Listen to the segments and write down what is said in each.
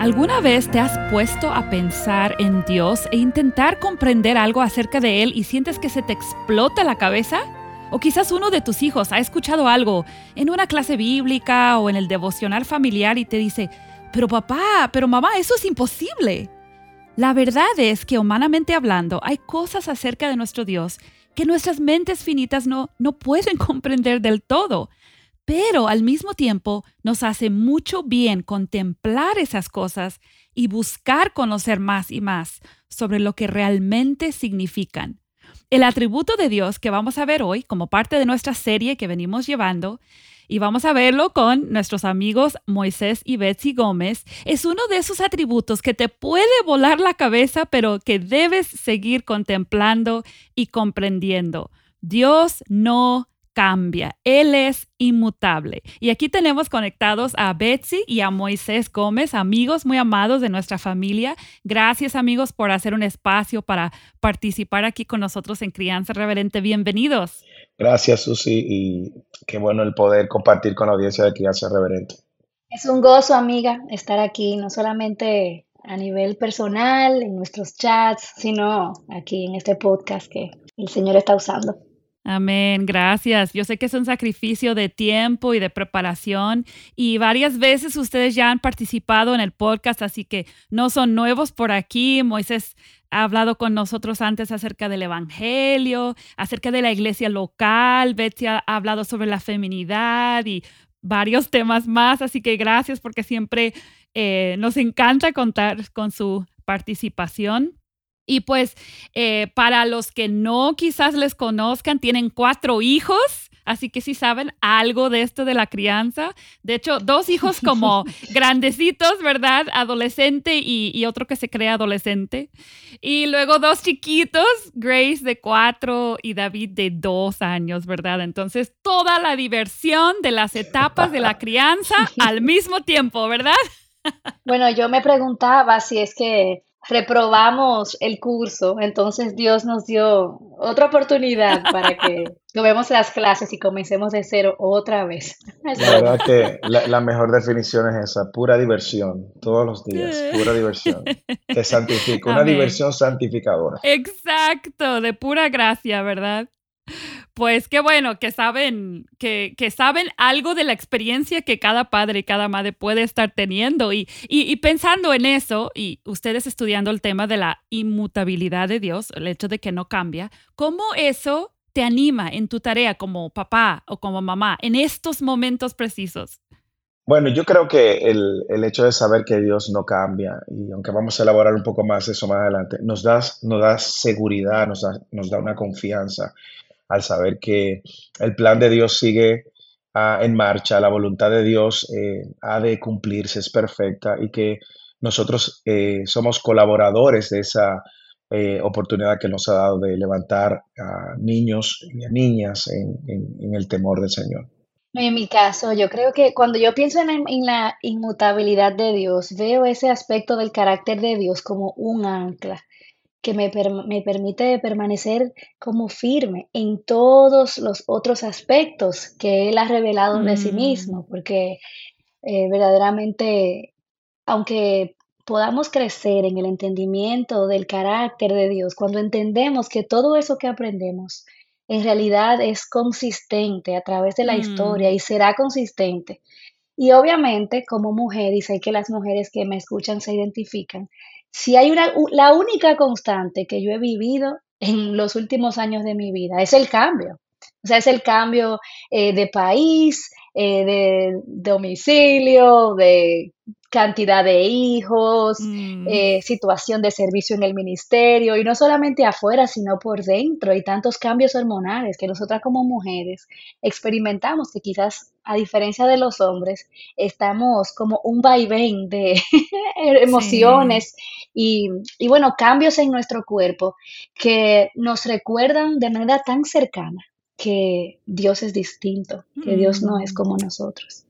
¿Alguna vez te has puesto a pensar en Dios e intentar comprender algo acerca de Él y sientes que se te explota la cabeza? O quizás uno de tus hijos ha escuchado algo en una clase bíblica o en el devocional familiar y te dice, pero papá, pero mamá, eso es imposible. La verdad es que humanamente hablando hay cosas acerca de nuestro Dios que nuestras mentes finitas no, no pueden comprender del todo pero al mismo tiempo nos hace mucho bien contemplar esas cosas y buscar conocer más y más sobre lo que realmente significan. El atributo de Dios que vamos a ver hoy como parte de nuestra serie que venimos llevando, y vamos a verlo con nuestros amigos Moisés y Betsy Gómez, es uno de esos atributos que te puede volar la cabeza, pero que debes seguir contemplando y comprendiendo. Dios no cambia, Él es inmutable. Y aquí tenemos conectados a Betsy y a Moisés Gómez, amigos muy amados de nuestra familia. Gracias amigos por hacer un espacio para participar aquí con nosotros en Crianza Reverente. Bienvenidos. Gracias Susi y qué bueno el poder compartir con la audiencia de Crianza Reverente. Es un gozo, amiga, estar aquí, no solamente a nivel personal, en nuestros chats, sino aquí en este podcast que el Señor está usando. Amén, gracias. Yo sé que es un sacrificio de tiempo y de preparación y varias veces ustedes ya han participado en el podcast, así que no son nuevos por aquí. Moisés ha hablado con nosotros antes acerca del Evangelio, acerca de la iglesia local. Betsy ha hablado sobre la feminidad y varios temas más, así que gracias porque siempre eh, nos encanta contar con su participación. Y pues eh, para los que no quizás les conozcan, tienen cuatro hijos. Así que sí saben algo de esto de la crianza. De hecho, dos hijos como grandecitos, ¿verdad? Adolescente y, y, otro que se cree adolescente. Y luego dos chiquitos, Grace de cuatro y David de dos años, ¿verdad? Entonces, toda la diversión de las etapas de la crianza al mismo tiempo, ¿verdad? Bueno, yo me preguntaba si es que reprobamos el curso, entonces Dios nos dio otra oportunidad para que tomemos las clases y comencemos de cero otra vez. La verdad que la, mejor definición es esa, pura diversión, todos los días, pura diversión. Te santifica, una diversión santificadora. Exacto, de pura gracia, ¿verdad? Pues qué bueno que saben, que, saben algo de la experiencia que cada padre y cada madre puede estar teniendo. Y, y, pensando en eso, y ustedes estudiando el tema de la inmutabilidad de Dios, el hecho de que no cambia, ¿cómo eso te anima en tu tarea como papá o como mamá en estos momentos precisos? Bueno, yo creo que el, el, hecho de saber que Dios no cambia, y aunque vamos a elaborar un poco más eso más adelante, nos da, nos da seguridad, nos da, nos da una confianza al saber que el plan de Dios sigue ah, en marcha, la voluntad de Dios eh, ha de cumplirse, es perfecta y que nosotros eh, somos colaboradores de esa eh, oportunidad que nos ha dado de levantar a niños y a niñas en, el temor del Señor. En mi caso, yo creo que cuando yo pienso en, la inmutabilidad de Dios, veo ese aspecto del carácter de Dios como un ancla que me, me, permite permanecer como firme en todos los otros aspectos que Él ha revelado de sí mm. mismo, porque eh, verdaderamente, aunque podamos crecer en el entendimiento del carácter de Dios, cuando entendemos que todo eso que aprendemos en realidad es consistente a través de la historia mm. y será consistente. Y obviamente como mujer, y sé que las mujeres que me escuchan se identifican, si hay una, la única constante que yo he vivido en los últimos años de mi vida es el cambio. O sea, es el cambio eh, de país, eh, de domicilio, de cantidad de hijos, Mm, eh, situación de servicio en el ministerio, y no solamente afuera, sino por dentro, y tantos cambios hormonales que nosotras como mujeres experimentamos, que quizás a diferencia de los hombres, estamos como un vaivén de sí. emociones y, y bueno, cambios en nuestro cuerpo que nos recuerdan de manera tan cercana que Dios es distinto, que Dios no es Mm. como nosotros.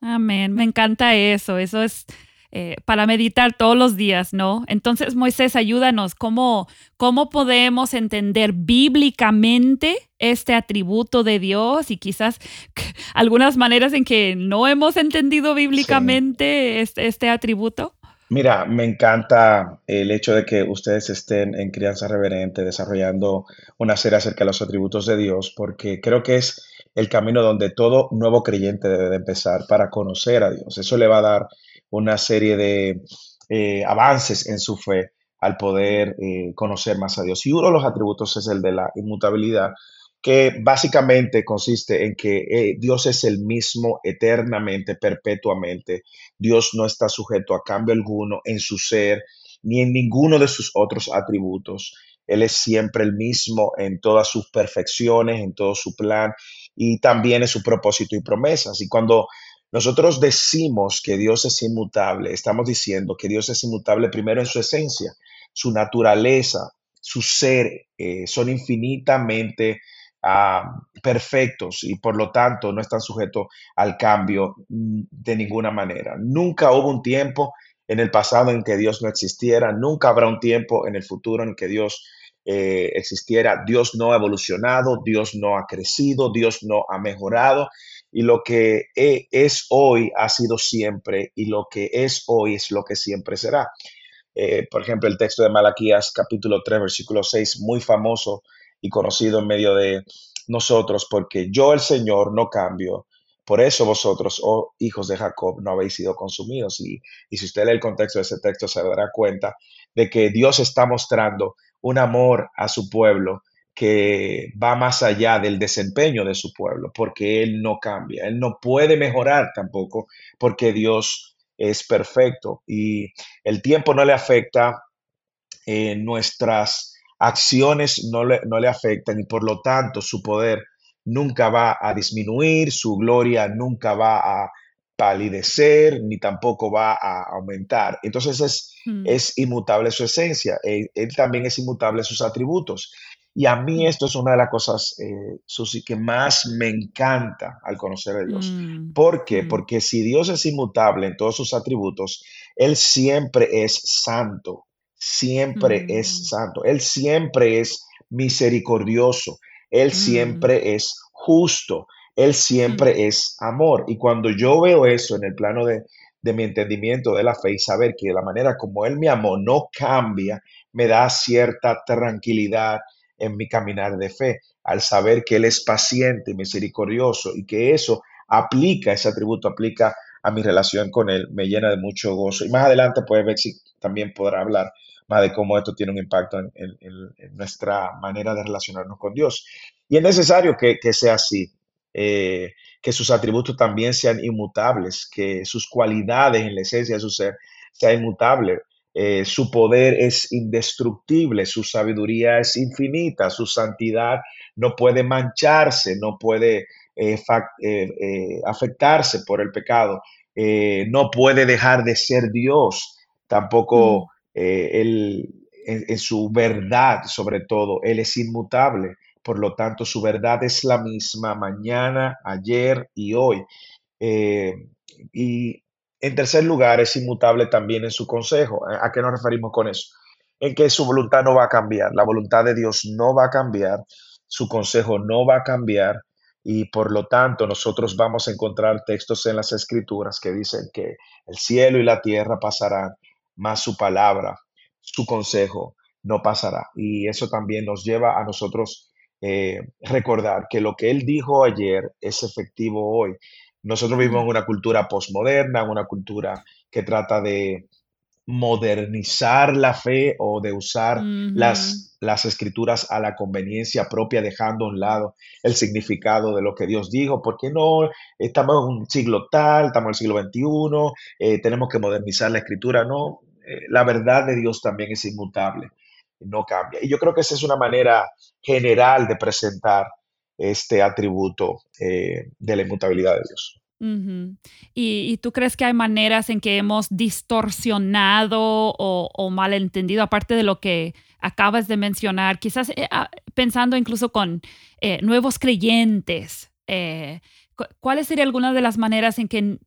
Amén, me encanta eso, eso es eh, para meditar todos los días, ¿no? Entonces, Moisés, ayúdanos, ¿cómo, cómo podemos entender bíblicamente este atributo de Dios y quizás algunas maneras en que no hemos entendido Sí. bíblicamente este, este atributo? Mira, me encanta el hecho de que ustedes estén en Crianza Reverente desarrollando una serie acerca de los atributos de Dios, porque creo que es el camino donde todo nuevo creyente debe de empezar para conocer a Dios. Eso le va a dar una serie de eh, avances en su fe al poder eh, conocer más a Dios. Y uno de los atributos es el de la inmutabilidad, que básicamente consiste en que eh, Dios es el mismo eternamente, perpetuamente Dios no está sujeto a cambio alguno en su ser ni en ninguno de sus otros atributos. Él es siempre el mismo en todas sus perfecciones, en todo su plan y también en su propósito y promesas. Y cuando nosotros decimos que Dios es inmutable, estamos diciendo que Dios es inmutable primero en su esencia, su naturaleza, su ser, eh, son infinitamente ah, perfectos y por lo tanto no están sujetos al cambio mm, de ninguna manera. Nunca hubo un tiempo en el pasado en que Dios no existiera, nunca habrá un tiempo en el futuro en que Dios eh, existiera. Dios no ha evolucionado, Dios no ha crecido, Dios no ha mejorado y lo que e- es hoy ha sido siempre y lo que es hoy es lo que siempre será. Eh, por ejemplo, el texto de Malaquías capítulo 3 versículo 6 muy famoso y conocido en medio de nosotros, porque yo el Señor no cambio. Por eso vosotros, oh hijos de Jacob, no habéis sido consumidos. Y, y si usted lee el contexto de ese texto, se dará cuenta de que Dios está mostrando un amor a su pueblo que va más allá del desempeño de su pueblo, porque Él no cambia, Él no puede mejorar tampoco, porque Dios es perfecto. Y el tiempo no le afecta, eh, nuestras acciones no le, no le afectan y por lo tanto su poder nunca va a disminuir, su gloria nunca va a palidecer ni tampoco va a aumentar. Entonces es, Mm, es inmutable su esencia, él, él también es inmutable sus atributos. Y a mí mm, esto es una de las cosas, eh, Susi, que más me encanta al conocer a Dios. mm, ¿Por qué? mm, Porque si Dios es inmutable en todos sus atributos, Él siempre es santo siempre es santo, Él siempre es misericordioso, Él siempre es justo, Él mm, siempre es amor. Y cuando yo veo eso en el plano de, de mi entendimiento de la fe y saber que la manera como Él me amó no cambia, me da cierta tranquilidad en mi caminar de fe, al saber que Él es paciente y misericordioso y que eso aplica, ese atributo aplica a mi relación con Él, me llena de mucho gozo. Y más adelante, pues, ver si también podrá hablar más de cómo esto tiene un impacto en, en- en- en nuestra manera de relacionarnos con Dios. Y es necesario que, que sea así, eh, que sus atributos también sean inmutables, que sus cualidades en la esencia de su ser sea inmutable. Eh, su poder es indestructible, su sabiduría es infinita, su santidad no puede mancharse, no puede eh, afectarse por el pecado, no puede dejar de ser Dios, tampoco mm, él, en, en su verdad, sobre todo, Él es inmutable. Por lo tanto, su verdad es la misma mañana, ayer y hoy. Eh, y en tercer lugar, es inmutable también en su consejo. ¿A qué nos referimos con eso? En que su voluntad no va a cambiar. La voluntad de Dios no va a cambiar. Su consejo no va a cambiar. Y por lo tanto, nosotros vamos a encontrar textos en las escrituras que dicen que el cielo y la tierra pasarán, mas su palabra, su consejo no pasará. Y eso también nos lleva a nosotros eh, recordar que lo que Él dijo ayer es efectivo hoy. Nosotros vivimos en una cultura posmoderna, en una cultura que trata de modernizar la fe o de usar las, las escrituras a la conveniencia propia, dejando a un lado el significado de lo que Dios dijo, porque no, estamos en un siglo tal, estamos en el siglo XXI, eh, tenemos que modernizar la escritura, no, eh, la verdad de Dios también es inmutable, no cambia. Y yo creo que esa es una manera general de presentar este atributo eh, de la inmutabilidad de Dios. ¿Y, tú crees que hay maneras en que hemos distorsionado o, malentendido, aparte de lo que acabas de mencionar, quizás eh, ah, pensando incluso con eh, nuevos creyentes? ¿Cuáles serían algunas de las maneras en que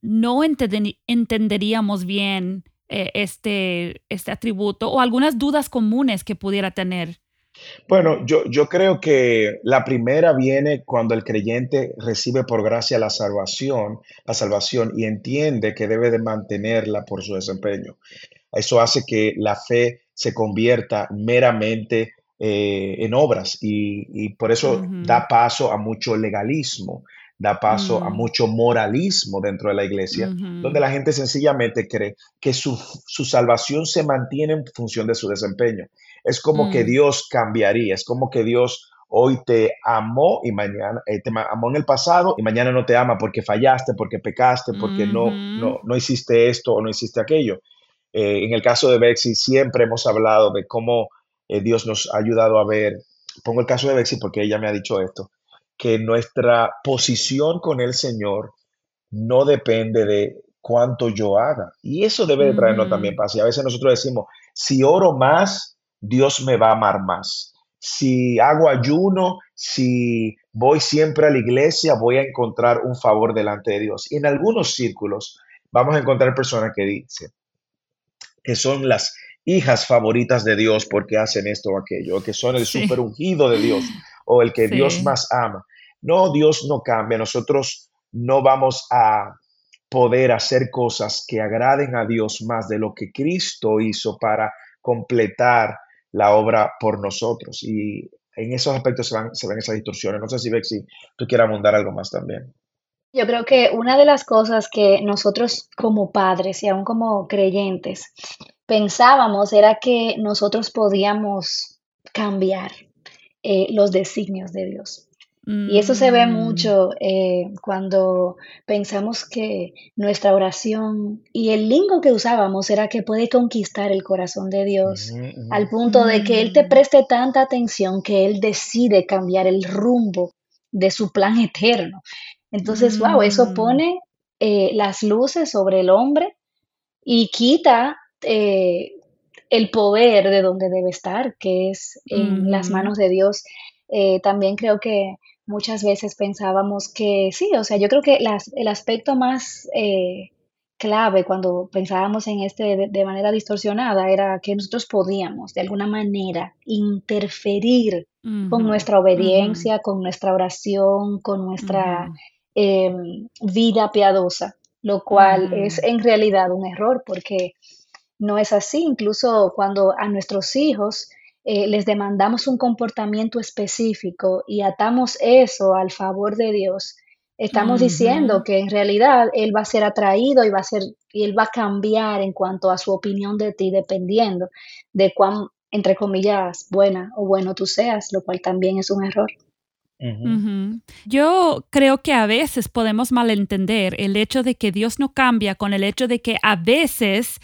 no entenderíamos bien este, este atributo o algunas dudas comunes que pudiera tener bueno, yo, yo creo que la primera viene cuando el creyente recibe por gracia la salvación, la salvación y entiende que debe de mantenerla por su desempeño. Eso hace que la fe se convierta meramente eh, en obras y, por eso da paso a mucho legalismo, da paso a mm. mucho moralismo dentro de la iglesia, donde la gente sencillamente cree que su, su salvación se mantiene en función de su desempeño. Es como que mm. Dios cambiaría, es como que Dios hoy te amó y mañana eh, te amó en el pasado y mañana no te ama porque fallaste, porque pecaste, porque no, no, no hiciste esto o no hiciste aquello. Eh, en el caso de Bexy siempre hemos hablado de cómo eh, Dios nos ha ayudado a ver, pongo el caso de Bexy porque ella me ha dicho esto, que nuestra posición con el Señor no depende de cuánto yo haga. Y eso debe de traernos también paz. Y a veces nosotros decimos, si oro más, Dios me va a amar más. Si hago ayuno, si voy siempre a la iglesia, voy a encontrar un favor delante de Dios. Y en algunos círculos vamos a encontrar personas que dicen que son las hijas favoritas de Dios porque hacen esto o aquello, que son el super ungido de Dios o el que Dios más ama. No, Dios no cambia. Nosotros no vamos a poder hacer cosas que agraden a Dios más de lo que Cristo hizo para completar la obra por nosotros. Y en esos aspectos se, van, se ven esas distorsiones. No sé si Bexi, tú quieras abundar algo más también. Yo creo que una de las cosas que nosotros como padres y aún como creyentes pensábamos era que nosotros podíamos cambiar eh, los designios de Dios. Y eso se ve mm. mucho eh, cuando pensamos que nuestra oración y el lingo que usábamos era que puede conquistar el corazón de Dios al punto de que Él te mm. preste tanta atención que Él decide cambiar el rumbo de su plan eterno. Entonces, wow, eso mm. pone eh, las luces sobre el hombre y quita eh, el poder de donde debe estar, que es en las manos de Dios. también creo que muchas veces pensábamos que sí, o sea, yo creo que el aspecto más eh, clave cuando pensábamos en este de, manera distorsionada era que nosotros podíamos de alguna manera interferir con nuestra obediencia, con nuestra oración, con nuestra em, vida piadosa, lo cual es en realidad un error porque no es así. Incluso cuando a nuestros hijos eh, les demandamos un comportamiento específico y atamos eso al favor de Dios, estamos diciendo que en realidad Él va a ser atraído y va a ser, y Él va a cambiar en cuanto a su opinión de ti, dependiendo de cuán, entre comillas, buena o bueno tú seas, lo cual también es un error. Yo creo que a veces podemos malentender el hecho de que Dios no cambia con el hecho de que a veces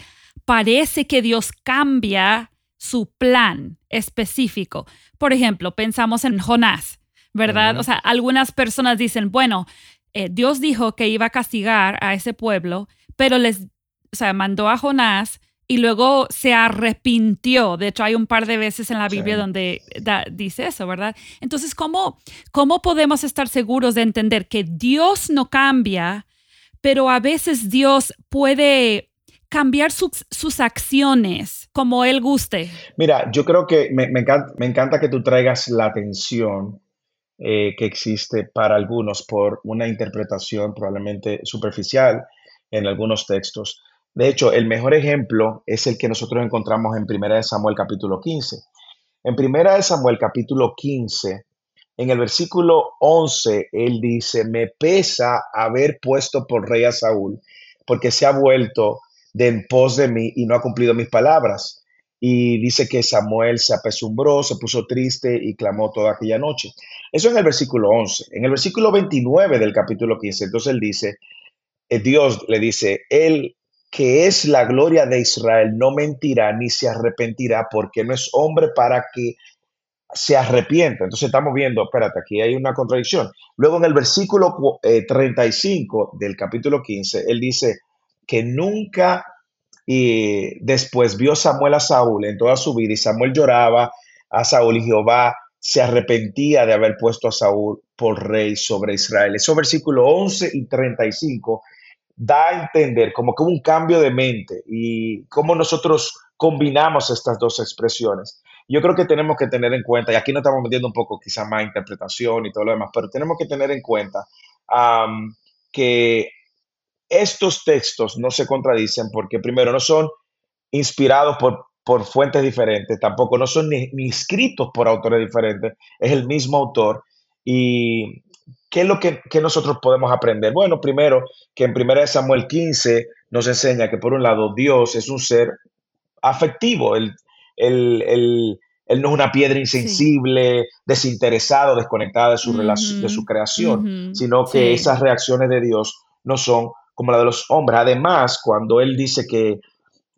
parece que Dios cambia su plan específico. Por ejemplo, pensamos en Jonás, ¿verdad? O sea, algunas personas dicen, bueno, eh, Dios dijo que iba a castigar a ese pueblo, pero les, o sea, mandó a Jonás y luego se arrepintió. De hecho, hay un par de veces en la Biblia donde dice eso, ¿verdad? Entonces, ¿cómo, ¿cómo podemos estar seguros de entender que Dios no cambia, pero a veces Dios puede cambiar sus, acciones como él guste? Mira, yo creo que me, encanta, que tú traigas la atención eh, que existe para algunos por una interpretación probablemente superficial en algunos textos. De hecho, el mejor ejemplo es el que nosotros encontramos en 1 Samuel capítulo 15. En 1 Samuel capítulo 15, en el versículo 11, él dice, me pesa haber puesto por rey a Saúl, porque se ha vuelto de en pos de mí y no ha cumplido mis palabras. Y dice que Samuel se apesumbró, se puso triste y clamó toda aquella noche. Eso en el versículo 11. En el versículo 29 del capítulo 15, entonces él dice, eh, Dios le dice, él que es la gloria de Israel no mentirá ni se arrepentirá porque no es hombre para que se arrepienta. Entonces estamos viendo, espérate, aquí hay una contradicción. Luego en el versículo 35 eh, del capítulo 15, él dice que nunca y después vio Samuel a Saúl en toda su vida y Samuel lloraba a Saúl y Jehová se arrepentía de haber puesto a Saúl por rey sobre Israel. Eso versículo 11 y 35 da a entender como que un cambio de mente y cómo nosotros combinamos estas dos expresiones. Yo creo que tenemos que tener en cuenta, y aquí no estamos metiendo un poco quizá más interpretación y todo lo demás, pero tenemos que tener en cuenta que estos textos no se contradicen porque primero no son inspirados por, por fuentes diferentes, tampoco no son ni, ni, escritos por autores diferentes, es el mismo autor. ¿Y qué es lo que, que nosotros podemos aprender? Bueno, primero que en 1 Samuel 15 nos enseña que por un lado Dios es un ser afectivo, él, él, él, no es una piedra insensible, desinteresado, desconectada de su, de su creación, sino que esas reacciones de Dios no son como la de los hombres. Además, cuando Él dice que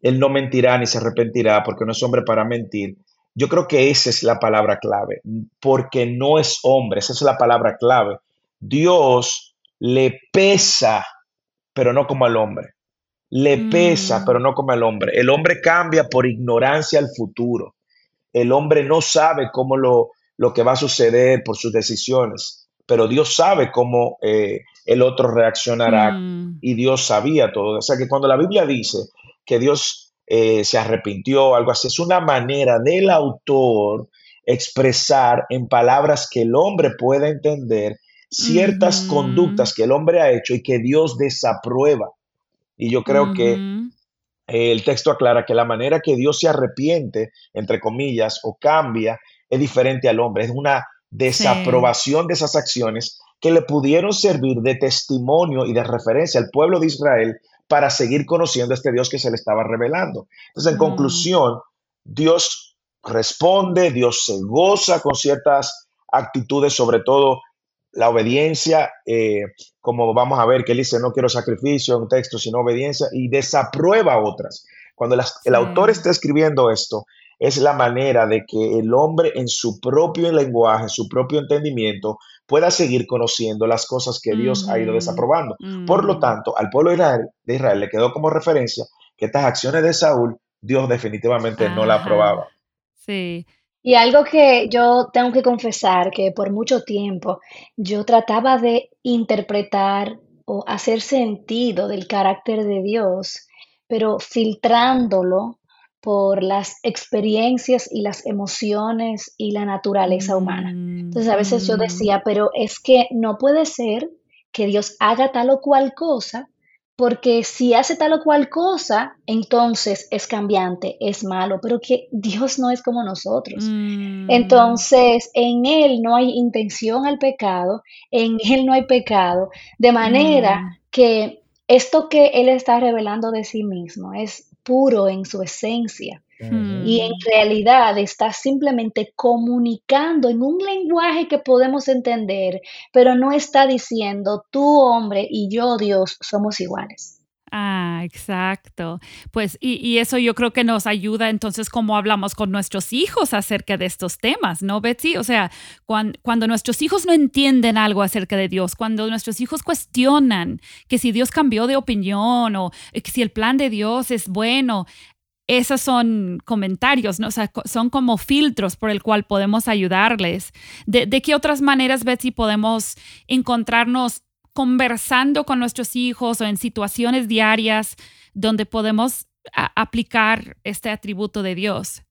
Él no mentirá ni se arrepentirá porque no es hombre para mentir, yo creo que esa es la palabra clave, porque no es hombre, esa es la palabra clave. Dios le pesa, pero no como al hombre le pesa, mm. pero no como el hombre. El hombre cambia por ignorancia al futuro. El hombre no sabe cómo lo, lo que va a suceder por sus decisiones, pero Dios sabe cómo eh, el otro reaccionará mm. y Dios sabía todo. O sea que cuando la Biblia dice que Dios eh, se arrepintió, algo así, es una manera del autor expresar en palabras que el hombre pueda entender ciertas conductas que el hombre ha hecho y que Dios desaprueba. Y yo creo que el texto aclara que la manera que Dios se arrepiente, entre comillas, o cambia, es diferente al hombre. Es una desaprobación de esas acciones que le pudieron servir de testimonio y de referencia al pueblo de Israel para seguir conociendo a este Dios que se le estaba revelando. Entonces, en mm. conclusión, Dios responde, Dios se goza con ciertas actitudes, sobre todo la obediencia, eh, como vamos a ver que él dice, no quiero sacrificio en un texto, sino obediencia, y desaprueba otras. Cuando el autor está escribiendo esto, es la manera de que el hombre en su propio lenguaje, en su propio entendimiento, pueda seguir conociendo las cosas que Dios ha ido desaprobando. Por lo mm. tanto, al pueblo de Israel, de Israel, le quedó como referencia que estas acciones de Saúl, Dios definitivamente no la aprobaba. Sí. Y algo que yo tengo que confesar, que por mucho tiempo yo trataba de interpretar o hacer sentido del carácter de Dios, pero filtrándolo por las experiencias y las emociones y la naturaleza humana. Entonces a veces yo mm. decía, pero es que no puede ser que Dios haga tal o cual cosa porque si hace tal o cual cosa, entonces es cambiante, es malo, pero que Dios no es como nosotros. Mm. Entonces, en Él no hay intención al pecado, en Él no hay pecado, de manera mm. que esto que Él está revelando de sí mismo es puro en su esencia. Y en realidad está simplemente comunicando en un lenguaje que podemos entender, pero no está diciendo tú hombre y yo Dios somos iguales. Ah, exacto. Pues, y, eso yo creo que nos ayuda entonces como hablamos con nuestros hijos acerca de estos temas, ¿no, Betsy? O sea, cuando, nuestros hijos no entienden algo acerca de Dios, cuando nuestros hijos cuestionan que si Dios cambió de opinión o que si el plan de Dios es bueno, esos son comentarios, ¿no? O sea, son como filtros por el cual podemos ayudarles. ¿De, qué otras maneras, Betsy, podemos encontrarnos conversando con nuestros hijos o en situaciones diarias donde podemos aplicar este atributo de Dios?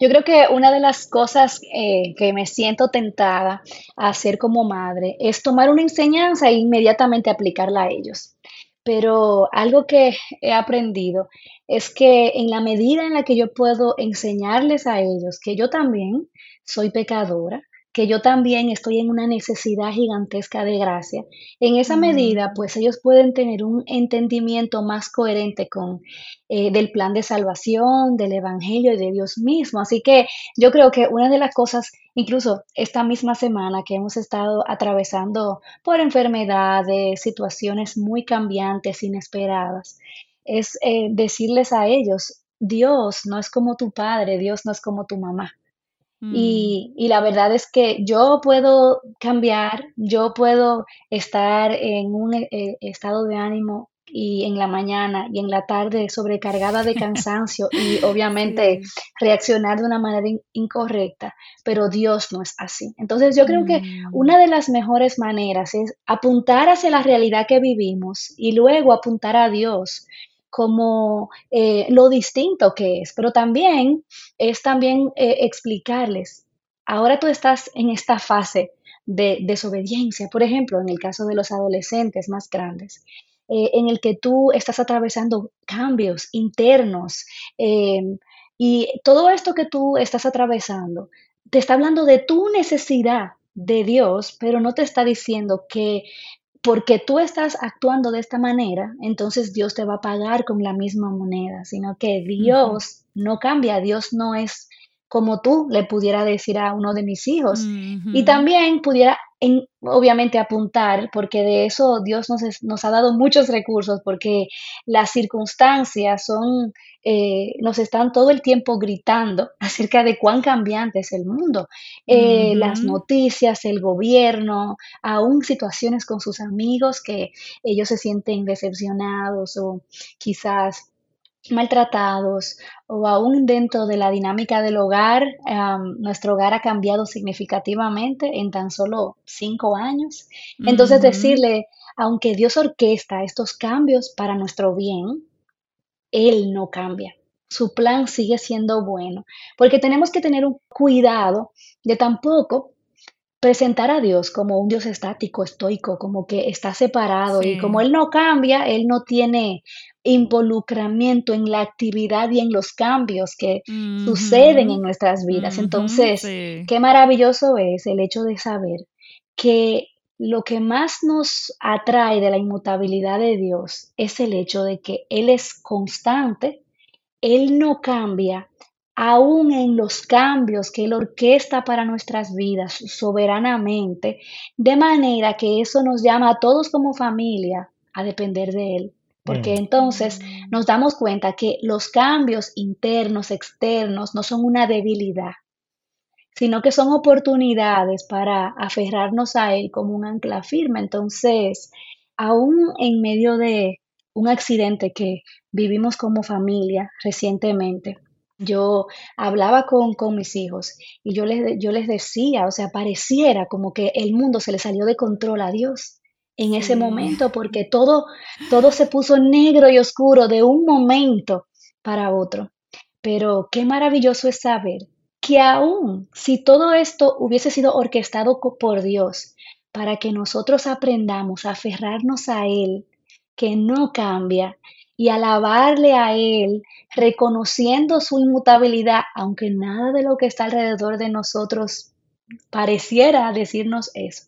Yo creo que una de las cosas eh, que me siento tentada a hacer como madre es tomar una enseñanza e inmediatamente aplicarla a ellos. Pero algo que he aprendido es que en la medida en la que yo puedo enseñarles a ellos que yo también soy pecadora, que yo también estoy en una necesidad gigantesca de gracia. En esa medida, pues ellos pueden tener un entendimiento más coherente con eh, del plan de salvación, del evangelio y de Dios mismo. Así que yo creo que una de las cosas, incluso esta misma semana que hemos estado atravesando por enfermedades, situaciones muy cambiantes, inesperadas, es eh, decirles a ellos, Dios no es como tu padre, Dios no es como tu mamá. Mm. Y, y la verdad es que yo puedo cambiar, yo puedo estar en un eh, eh, estado de ánimo y en la mañana y en la tarde sobrecargada de cansancio y obviamente Sí. reaccionar de una manera in- incorrecta, pero Dios no es así. Entonces yo creo que Mm. una de las mejores maneras es apuntar hacia la realidad que vivimos y luego apuntar a Dios como eh, lo distinto que es, pero también es también eh, explicarles, ahora tú estás en esta fase de desobediencia, por ejemplo, en el caso de los adolescentes más grandes, eh, en el que tú estás atravesando cambios internos y todo esto que tú estás atravesando te está hablando de tu necesidad de Dios, pero no te está diciendo que porque tú estás actuando de esta manera, entonces Dios te va a pagar con la misma moneda, sino que. Dios no cambia, Dios no es como tú le pudiera decir a uno de mis hijos. Y también pudiera, en- obviamente, apuntar, porque de eso Dios nos, es- nos ha dado muchos recursos, porque las circunstancias son, eh, nos están todo el tiempo gritando acerca de cuán cambiante es el mundo. Eh, las noticias, el gobierno, aún situaciones con sus amigos que ellos se sienten decepcionados o quizás maltratados o aún dentro de la dinámica del hogar, nuestro hogar ha cambiado significativamente en tan solo cinco años. Entonces decirle, aunque Dios orquesta estos cambios para nuestro bien, Él no cambia. Su plan sigue siendo bueno, porque tenemos que tener un cuidado de tampoco presentar a Dios como un Dios estático, estoico, como que está separado y como. Él no cambia, Él no tiene involucramiento en la actividad y en los cambios que suceden en nuestras vidas. Entonces, Sí. qué maravilloso es el hecho de saber que lo que más nos atrae de la inmutabilidad de Dios es el hecho de que Él es constante él no cambia, aún en los cambios que Él orquesta para nuestras vidas soberanamente, de manera que eso nos llama a todos como familia a depender de Él. Porque Mm, entonces nos damos cuenta que los cambios internos, externos, no son una debilidad, sino que son oportunidades para aferrarnos a Él como un ancla firme. Entonces, aún en medio de un accidente que vivimos como familia recientemente, yo hablaba con, con mis hijos y yo les, yo les decía, o sea, pareciera como que el mundo se le salió de control a Dios en ese Sí. momento, porque todo, todo se puso negro y oscuro de un momento para otro. Pero qué maravilloso es saber que aún si todo esto hubiese sido orquestado por Dios para que nosotros aprendamos a aferrarnos a Él, que no cambia, y alabarle a Él, reconociendo su inmutabilidad, aunque nada de lo que está alrededor de nosotros pareciera decirnos eso.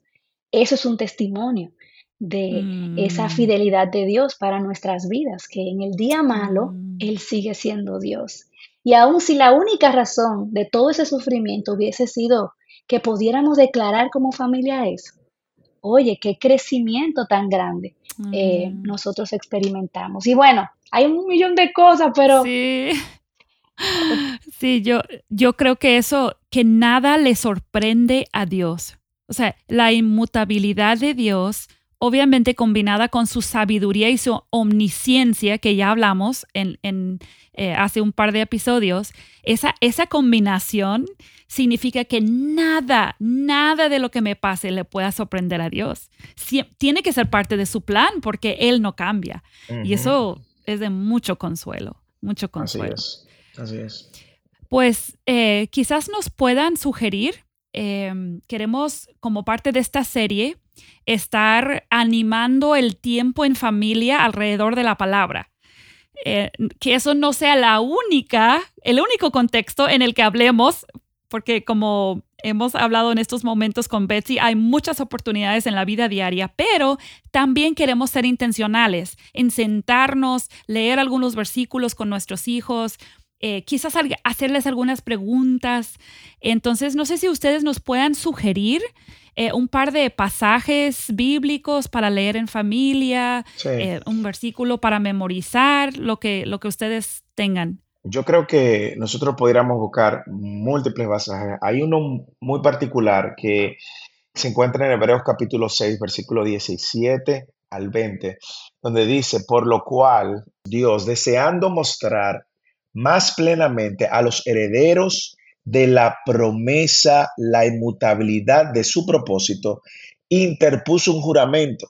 Eso es un testimonio de esa Mm. fidelidad de Dios para nuestras vidas, que en el día malo Mm. Él sigue siendo Dios. Y aun si la única razón de todo ese sufrimiento hubiese sido que pudiéramos declarar como familia eso, oye, qué crecimiento tan grande eh, Mm. nosotros experimentamos. Y bueno, hay un millón de cosas, pero Sí. Sí, yo, yo creo que eso, que nada le sorprende a Dios. O sea, la inmutabilidad de Dios, obviamente combinada con su sabiduría y su omnisciencia, que ya hablamos en, en, eh, hace un par de episodios, esa, esa combinación significa que nada, nada de lo que me pase le pueda sorprender a Dios. Sie- tiene que ser parte de su plan porque Él no cambia. Y eso es de mucho consuelo, mucho Así consuelo. es, así es. Pues eh, quizás nos puedan sugerir, eh, queremos como parte de esta serie estar animando el tiempo en familia alrededor de la palabra. Eh, que eso no sea la única, el único contexto en el que hablemos porque como hemos hablado en estos momentos con Betsy, hay muchas oportunidades en la vida diaria, pero también queremos ser intencionales en sentarnos, leer algunos versículos con nuestros hijos, eh, quizás hacerles algunas preguntas. Entonces, no sé si ustedes nos puedan sugerir eh, un par de pasajes bíblicos para leer en familia, eh, un versículo para memorizar, lo que, lo que ustedes tengan. Yo creo que nosotros podríamos buscar múltiples pasajes. Hay uno muy particular que se encuentra en Hebreos capítulo 6, versículo 17 al 20, donde dice, por lo cual Dios, deseando mostrar más plenamente a los herederos de la promesa la inmutabilidad de su propósito, interpuso un juramento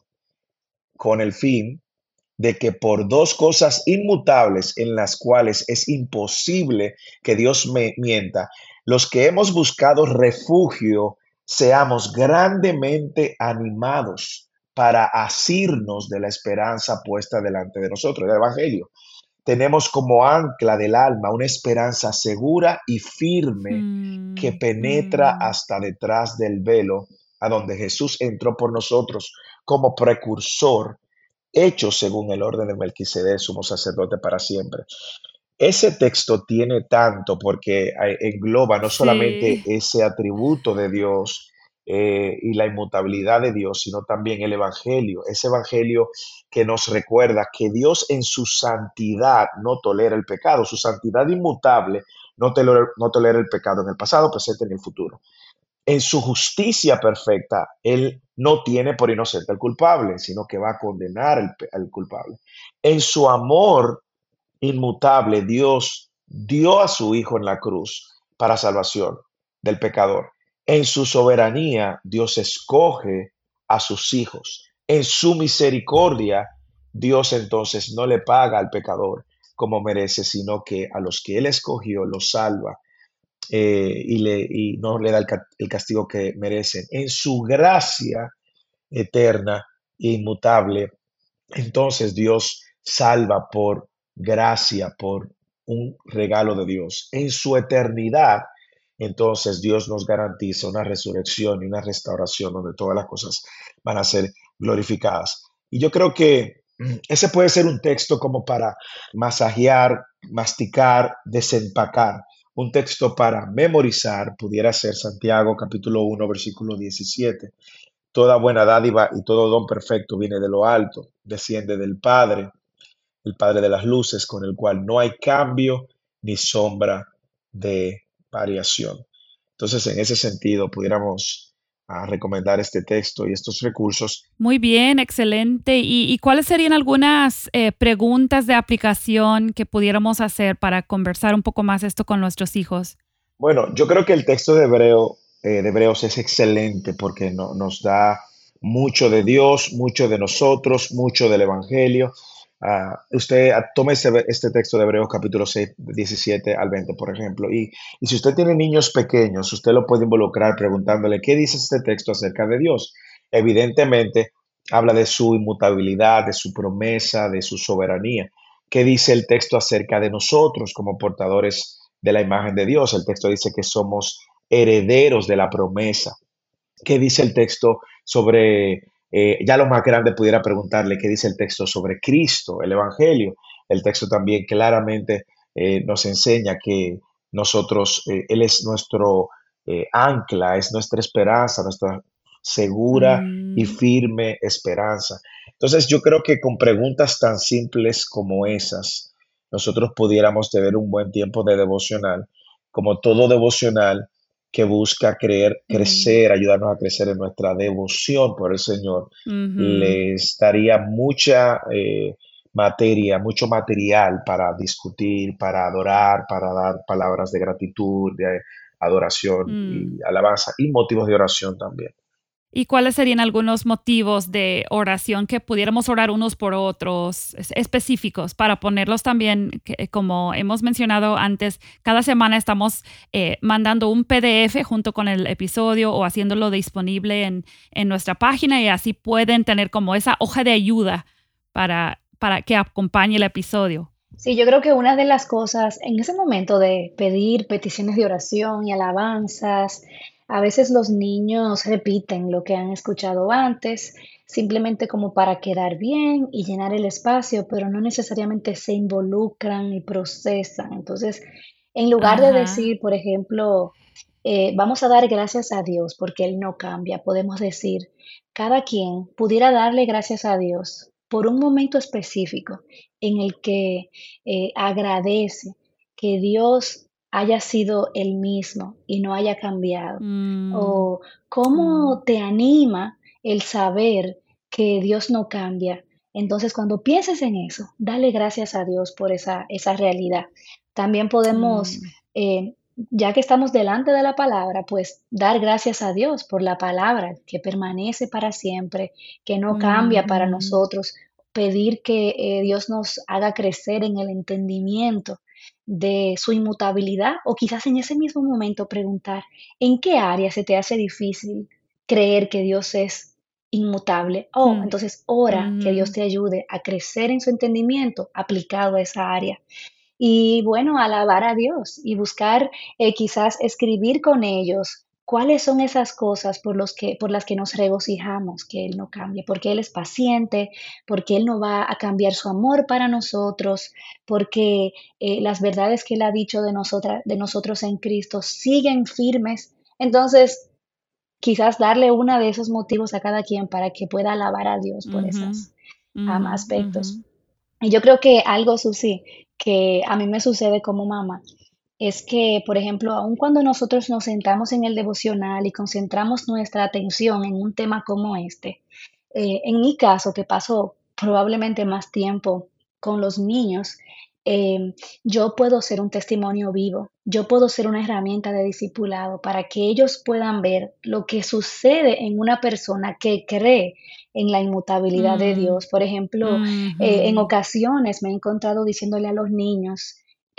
con el fin de que por dos cosas inmutables en las cuales es imposible que Dios me mienta, los que hemos buscado refugio seamos grandemente animados para asirnos de la esperanza puesta delante de nosotros, el Evangelio. Tenemos como ancla del alma una esperanza segura y firme que mm, penetra mm. hasta detrás del velo, a donde Jesús entró por nosotros como precursor hecho según el orden de Melquisedec, sumo sacerdote para siempre. Ese texto tiene tanto porque engloba no solamente ese atributo de Dios eh, y la inmutabilidad de Dios, sino también el Evangelio, ese Evangelio que nos recuerda que Dios en su santidad no tolera el pecado, su santidad inmutable no tolera, no tolera el pecado en el pasado, presente en el futuro en su justicia perfecta, Él no tiene por inocente al culpable, sino que va a condenar al, culpable. En su amor inmutable, Dios dio a su Hijo en la cruz para salvación del pecador. En su soberanía, Dios escoge a sus hijos. En su misericordia, Dios entonces no le paga al pecador como merece, sino que a los que Él escogió los salva eh, y, no le da el, castigo que merecen. En su gracia eterna e inmutable, entonces Dios salva por gracia, por un regalo de Dios. En su eternidad, entonces Dios nos garantiza una resurrección y una restauración donde todas las cosas van a ser glorificadas. Y yo creo que mm, ese puede ser un texto como para masajear, masticar, desempacar. Un texto para memorizar pudiera ser Santiago capítulo 1 versículo 17. Toda buena dádiva y todo don perfecto viene de lo alto, desciende del Padre, el Padre de las luces, con el cual no hay cambio ni sombra de variación. Entonces, en ese sentido, pudiéramos a recomendar este texto y estos recursos. Muy bien, excelente. ¿Y, cuáles serían algunas eh, preguntas de aplicación que pudiéramos hacer para conversar un poco más esto con nuestros hijos? Bueno, yo creo que el texto de, Hebreo, eh, de Hebreos es excelente porque nos da mucho de Dios, mucho de nosotros, mucho del Evangelio. Ah, usted ah, tome este, texto de Hebreos capítulo 6, 17 al 20, por ejemplo, y, y, si usted tiene niños pequeños, usted lo puede involucrar preguntándole, ¿qué dice este texto acerca de Dios? Evidentemente, habla de su inmutabilidad, de su promesa, de su soberanía. ¿Qué dice el texto acerca de nosotros como portadores de la imagen de Dios? El texto dice que somos herederos de la promesa. ¿Qué dice el texto sobre eh, ya lo más grande pudiera preguntarle qué dice el texto sobre Cristo, el Evangelio. El texto también claramente eh, nos enseña que nosotros, eh, Él es nuestro ancla, es nuestra esperanza, nuestra segura y mm. firme esperanza. Entonces yo creo que con preguntas tan simples como esas, nosotros pudiéramos tener un buen tiempo de devocional. Como todo devocional, que busca creer, crecer, ayudarnos a crecer en nuestra devoción por el Señor, les daría mucha eh, materia, mucho material para discutir, para adorar, para dar palabras de gratitud, de adoración y mm. alabanza y motivos de oración también. ¿Y cuáles serían algunos motivos de oración que pudiéramos orar unos por otros específicos para ponerlos también, como hemos mencionado antes, cada semana estamos eh, mandando un PDF junto con el episodio o haciéndolo disponible en, en, nuestra página y así pueden tener como esa hoja de ayuda para, para que acompañe el episodio. Sí, yo creo que una de las cosas en ese momento de pedir peticiones de oración y alabanzas, a veces los niños repiten lo que han escuchado antes, simplemente como para quedar bien y llenar el espacio, pero no necesariamente se involucran y procesan. Entonces, en lugar de decir, por ejemplo, eh, vamos a dar gracias a Dios porque Él no cambia, podemos decir, cada quien pudiera darle gracias a Dios por un momento específico en el que eh, agradece que Dios haya sido el mismo y no haya cambiado. Mm, O mm, cómo te anima el saber que Dios no cambia. Entonces, cuando pienses en eso, dale gracias a Dios por esa, esa realidad. También podemos, mm, eh, ya que estamos delante de la palabra, pues dar gracias a Dios por la palabra que permanece para siempre, que no cambia para nosotros. Pedir que eh, Dios nos haga crecer en el entendimiento de su inmutabilidad o quizás en ese mismo momento preguntar, ¿en qué área se te hace difícil creer que Dios es inmutable? Oh, mm, entonces ora que Dios ujú, te ayude a crecer en su entendimiento aplicado a esa área. Y bueno, alabar a Dios y buscar eh, quizás escribir con ellos cuáles son esas cosas por, los que, por las que nos regocijamos que Él no cambie, porque Él es paciente, porque Él no va a cambiar su amor para nosotros, porque eh, las verdades que Él ha dicho de, nosotras, de nosotros en Cristo siguen firmes. Entonces, quizás darle uno de esos motivos a cada quien para que pueda alabar a Dios por esos aspectos. Y yo creo que algo, Susi, que a mí me sucede como mamá, es que, por ejemplo, aun cuando nosotros nos sentamos en el devocional y concentramos nuestra atención en un tema como este, eh, en mi caso, que paso probablemente más tiempo con los niños, em, yo puedo ser un testimonio vivo, yo puedo ser una herramienta de discipulado para que ellos puedan ver lo que sucede en una persona que cree en la inmutabilidad de mm, Dios. Por ejemplo, eh, en ocasiones me he encontrado diciéndole a los niños,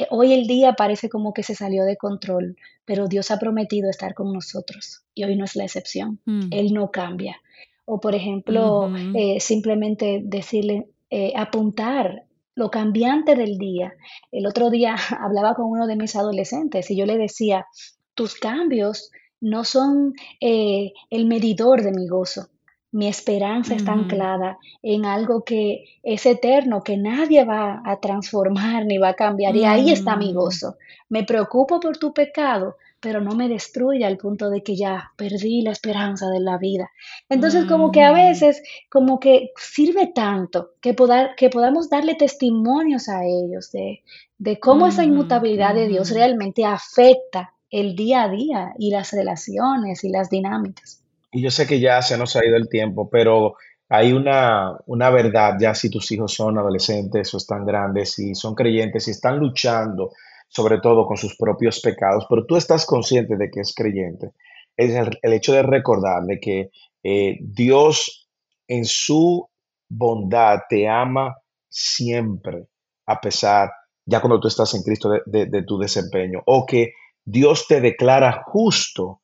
hoy el día parece como que se salió de control, pero Dios ha prometido estar con nosotros y hoy no es la excepción. mm, Él no cambia. O, por ejemplo, eh, simplemente decirle, eh, apuntar lo cambiante del día. El otro día hablaba con uno de mis adolescentes y yo le decía, tus cambios no son eh, el medidor de mi gozo. Mi esperanza está ujú, anclada en algo que es eterno, que nadie va a transformar ni va a cambiar. Y ahí está mi mm, gozo. Me preocupo por tu pecado, pero no me destruya al punto de que ya perdí la esperanza de la vida. Entonces, como que a ujú, veces, como que sirve tanto que, poda- que podamos darle testimonios a ellos de, de cómo esa ujú, inmutabilidad de. Dios realmente afecta el día a día y las relaciones y las dinámicas. Y yo sé que ya se nos ha ido el tiempo, pero hay una, una verdad, ya si tus hijos son adolescentes o están grandes y son creyentes y están luchando sobre todo con sus propios pecados, pero tú estás consciente de que es creyente, es el, hecho de recordar de que eh, Dios en su bondad te ama siempre, a pesar, ya cuando tú estás en Cristo, de tu desempeño, o que Dios te declara justo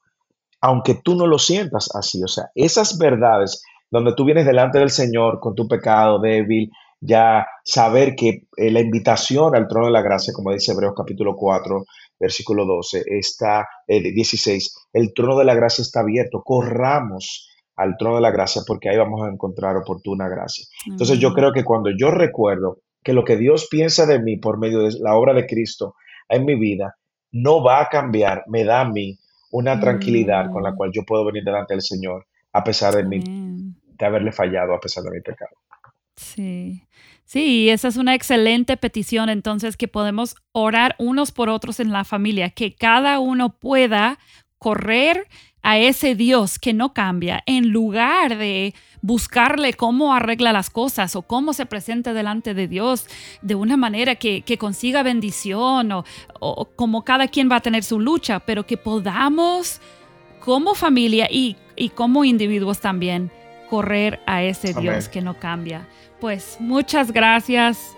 aunque tú no lo sientas así. O sea, esas verdades donde tú vienes delante del Señor con tu pecado débil, ya saber que eh, la invitación al trono de la gracia, como dice Hebreos capítulo 4, versículo 12, está, eh, 16, el trono de la gracia está abierto, corramos al trono de la gracia porque ahí vamos a encontrar oportuna gracia. Entonces yo creo que cuando yo recuerdo que lo que Dios piensa de mí por medio de la obra de Cristo en mi vida no va a cambiar, me da a mí una tranquilidad con la Mm, cual yo puedo venir delante del Señor a pesar de amén. de haberle fallado, a pesar de mi pecado. Sí. Sí, esa es una excelente petición, entonces, que podemos orar unos por otros en la familia, que cada uno pueda correr a ese Dios que no cambia, en lugar de buscarle cómo arregla las cosas o cómo se presenta delante de Dios de una manera que, que consiga bendición o, o como cada quien va a tener su lucha, pero que podamos como familia y, y como individuos también correr a ese Dios que no cambia. Pues muchas gracias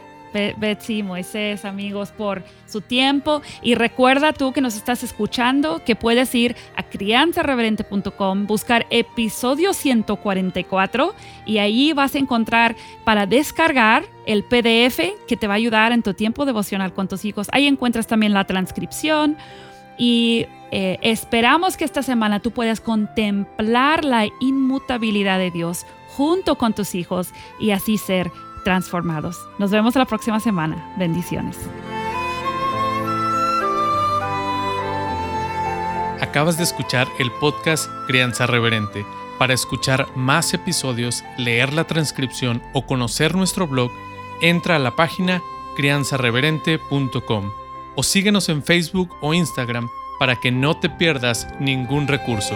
Betsy, Moisés, amigos, por su tiempo. Y recuerda tú que nos estás escuchando que puedes ir a crianzareverente.com, buscar episodio 144 y ahí vas a encontrar para descargar el PDF que te va a ayudar en tu tiempo devocional con tus hijos. Ahí encuentras también la transcripción y eh, esperamos que esta semana tú puedas contemplar la inmutabilidad de Dios junto con tus hijos y así ser transformados. Nos vemos la próxima semana. Bendiciones. Acabas de escuchar el podcast Crianza Reverente. Para escuchar más episodios, leer la transcripción o conocer nuestro blog, entra a la página crianzareverente.com o síguenos en Facebook o Instagram para que no te pierdas ningún recurso.